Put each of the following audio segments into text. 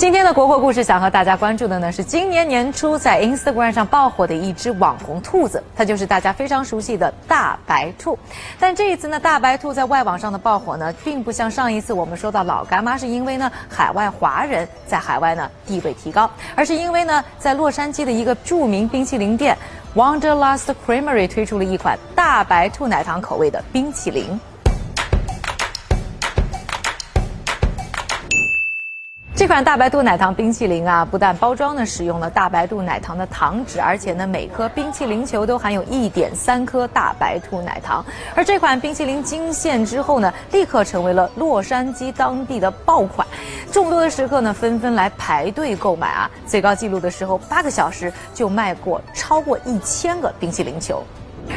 今天的国货故事，想和大家关注的呢是今年年初在 Instagram 上爆火的一只网红兔子，它就是大家非常熟悉的大白兔。但这一次呢，大白兔在外网上的爆火呢，并不像上一次我们说到老干妈是因为呢海外华人在海外呢地位提高，而是因为呢在洛杉矶的一个著名冰淇淋店 Wanderlust Creamery 推出了一款大白兔奶糖口味的冰淇淋。这款大白兔奶糖冰淇淋啊，不但包装呢使用了大白兔奶糖的糖纸，而且呢每颗冰淇淋球都含有一点三颗大白兔奶糖。而这款冰淇淋惊现之后呢，立刻成为了洛杉矶当地的爆款，众多的食客呢纷纷来排队购买啊。最高纪录的时候，八个小时就卖过超过一千个冰淇淋球。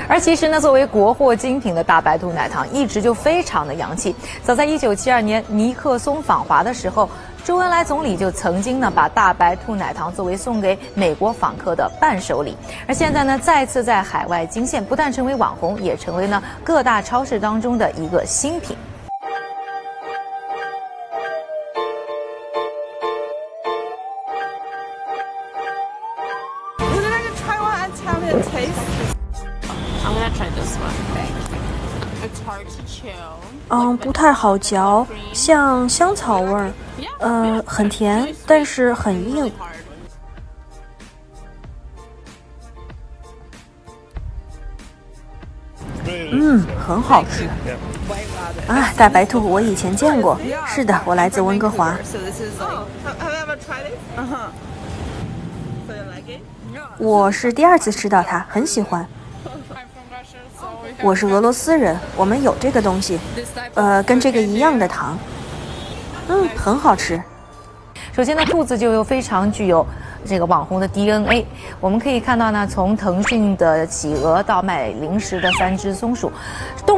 而其实呢，作为国货精品的大白兔奶糖，一直就非常的洋气。早在一九七二年尼克松访华的时候。周恩来总理就曾经呢把大白兔奶糖作为送给美国访客的伴手礼，而现在呢再次在海外惊现，不但成为网红，也成为呢各大超市当中的一个新品。嗯不太好嚼像香草味儿嗯很甜但是很硬。嗯很好吃。啊大白兔我以前见过。是的我来自温哥华。我是第二次吃到它很喜欢。我是俄罗斯人，我们有这个东西，呃，跟这个一样的糖。嗯，很好吃。首先呢，兔子就有非常具有这个网红的 DNA。我们可以看到呢，从腾讯的企鹅到卖零食的三只松鼠，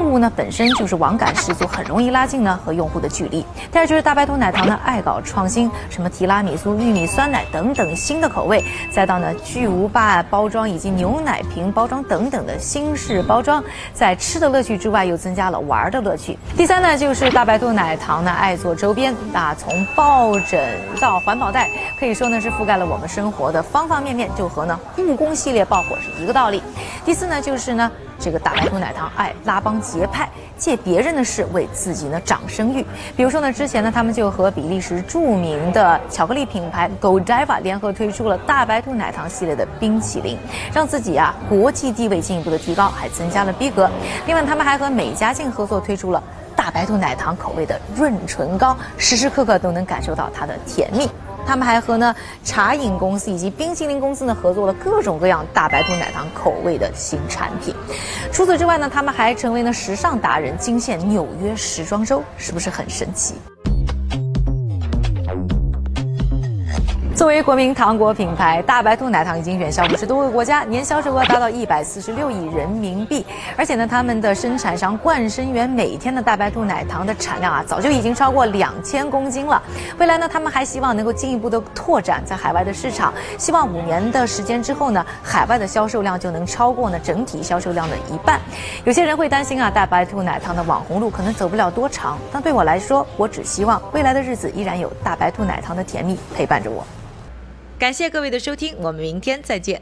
物呢本身就是网感十足，很容易拉近呢和用户的距离。第二就是大白兔奶糖呢爱搞创新，什么提拉米苏、玉米酸奶等等新的口味，再到呢巨无霸包装以及牛奶瓶包装等等的新式包装，在吃的乐趣之外，又增加了玩的乐趣。第三呢，就是大白兔奶糖呢爱做周边啊，从抱枕到环保袋，可以说呢是覆盖了我们生活的方方面面，就和呢故宫系列爆火是一个道理。第四呢，就是呢这个大白兔奶糖爱拉帮结派，借别人的事为自己呢涨声誉。比如说呢，之前呢他们就和比利时著名的巧克力品牌 Godiva 联合推出了大白兔奶糖系列的冰淇淋，让自己啊国际地位进一步的提高，还增加了逼格。另外，他们还和美加净合作推出了。大白兔奶糖口味的润唇膏，时时刻刻都能感受到它的甜蜜。他们还和呢茶饮公司以及冰淇淋公司呢合作了各种各样大白兔奶糖口味的新产品。除此之外呢，他们还成为了时尚达人，惊现纽约时装周，是不是很神奇？作为国民糖果品牌，大白兔奶糖已经远销五十多个国家，年销售额达到一百四十六亿人民币。而且呢，他们的生产商冠生园每天的大白兔奶糖的产量啊，早就已经超过两千公斤了。未来呢，他们还希望能够进一步的拓展在海外的市场，希望五年的时间之后呢，海外的销售量就能超过呢整体销售量的一半。有些人会担心啊，大白兔奶糖的网红路可能走不了多长，但对我来说，我只希望未来的日子依然有大白兔奶糖的甜蜜陪伴着我。感谢各位的收听，我们明天再见。